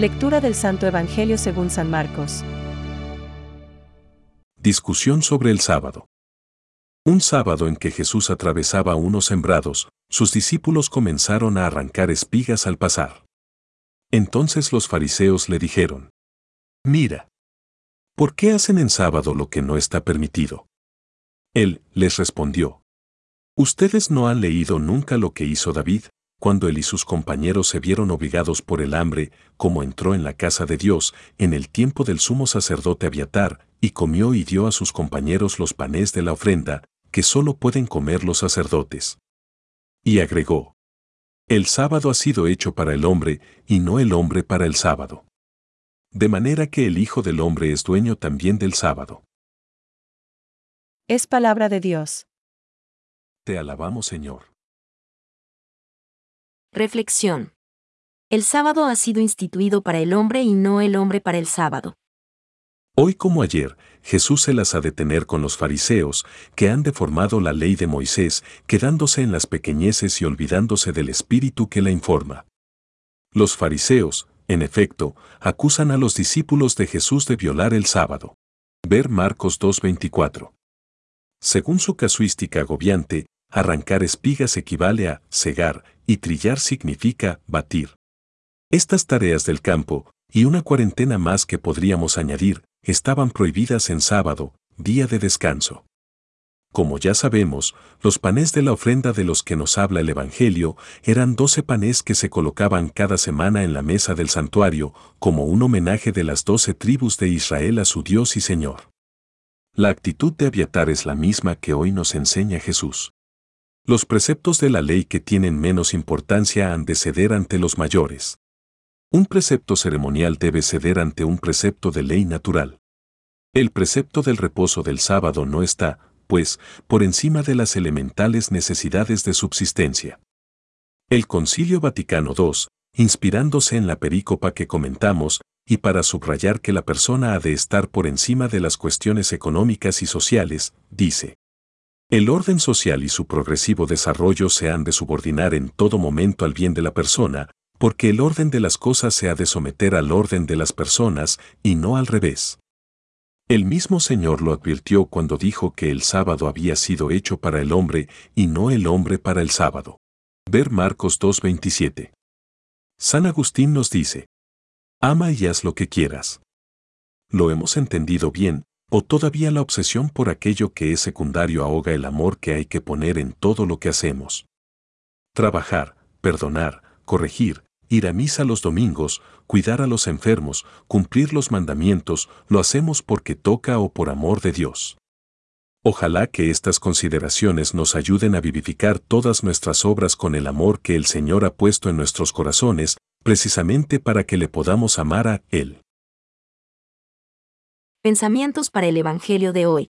Lectura del Santo Evangelio según San Marcos. Discusión sobre el sábado. Un sábado en que Jesús atravesaba unos sembrados, sus discípulos comenzaron a arrancar espigas al pasar. Entonces los fariseos le dijeron, Mira, ¿por qué hacen en sábado lo que no está permitido? Él les respondió, Ustedes no han leído nunca lo que hizo David, cuando él y sus compañeros se vieron obligados por el hambre, como entró en la casa de Dios en el tiempo del sumo sacerdote Abiatar, y comió y dio a sus compañeros los panes de la ofrenda, que solo pueden comer los sacerdotes. Y agregó, El sábado ha sido hecho para el hombre, y no el hombre para el sábado. De manera que el Hijo del Hombre es dueño también del sábado. Es palabra de Dios. Te alabamos, Señor. Reflexión. El sábado ha sido instituido para el hombre y no el hombre para el sábado. Hoy como ayer, Jesús se las ha de tener con los fariseos, que han deformado la ley de Moisés, quedándose en las pequeñeces y olvidándose del espíritu que la informa. Los fariseos, en efecto, acusan a los discípulos de Jesús de violar el sábado. Ver Marcos 2.24. Según su casuística agobiante, arrancar espigas equivale a cegar y trillar significa batir. Estas tareas del campo, y una cuarentena más que podríamos añadir, estaban prohibidas en sábado, día de descanso. Como ya sabemos, los panes de la ofrenda de los que nos habla el Evangelio eran doce panes que se colocaban cada semana en la mesa del santuario como un homenaje de las doce tribus de Israel a su Dios y Señor. La actitud de Abiatar es la misma que hoy nos enseña Jesús. Los preceptos de la ley que tienen menos importancia han de ceder ante los mayores. Un precepto ceremonial debe ceder ante un precepto de ley natural. El precepto del reposo del sábado no está, pues, por encima de las elementales necesidades de subsistencia. El Concilio Vaticano II, inspirándose en la perícopa que comentamos, y para subrayar que la persona ha de estar por encima de las cuestiones económicas y sociales, dice, el orden social y su progresivo desarrollo se han de subordinar en todo momento al bien de la persona, porque el orden de las cosas se ha de someter al orden de las personas y no al revés. El mismo Señor lo advirtió cuando dijo que el sábado había sido hecho para el hombre y no el hombre para el sábado. Ver Marcos 2.27. San Agustín nos dice, Ama y haz lo que quieras. Lo hemos entendido bien, o todavía la obsesión por aquello que es secundario ahoga el amor que hay que poner en todo lo que hacemos. Trabajar, perdonar, corregir, ir a misa los domingos, cuidar a los enfermos, cumplir los mandamientos, lo hacemos porque toca o por amor de Dios. Ojalá que estas consideraciones nos ayuden a vivificar todas nuestras obras con el amor que el Señor ha puesto en nuestros corazones, precisamente para que le podamos amar a Él. Pensamientos para el Evangelio de hoy.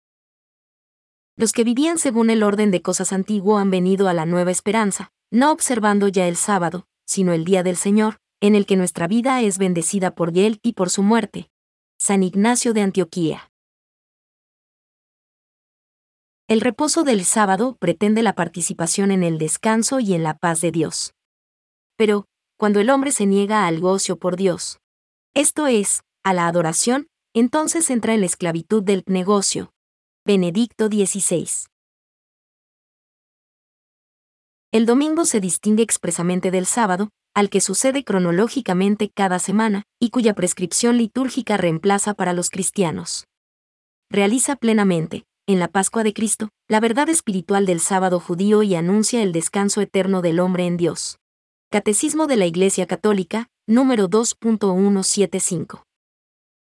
Los que vivían según el orden de cosas antiguo han venido a la nueva esperanza, no observando ya el sábado, sino el día del Señor, en el que nuestra vida es bendecida por Él y por su muerte. San Ignacio de Antioquía. El reposo del sábado pretende la participación en el descanso y en la paz de Dios. Pero, cuando el hombre se niega al gocio por Dios, esto es, a la adoración, entonces entra en la esclavitud del negocio. Benedicto XVI. El domingo se distingue expresamente del sábado, al que sucede cronológicamente cada semana, y cuya prescripción litúrgica reemplaza para los cristianos. Realiza plenamente, en la Pascua de Cristo, la verdad espiritual del sábado judío y anuncia el descanso eterno del hombre en Dios. Catecismo de la Iglesia Católica, número 2.175.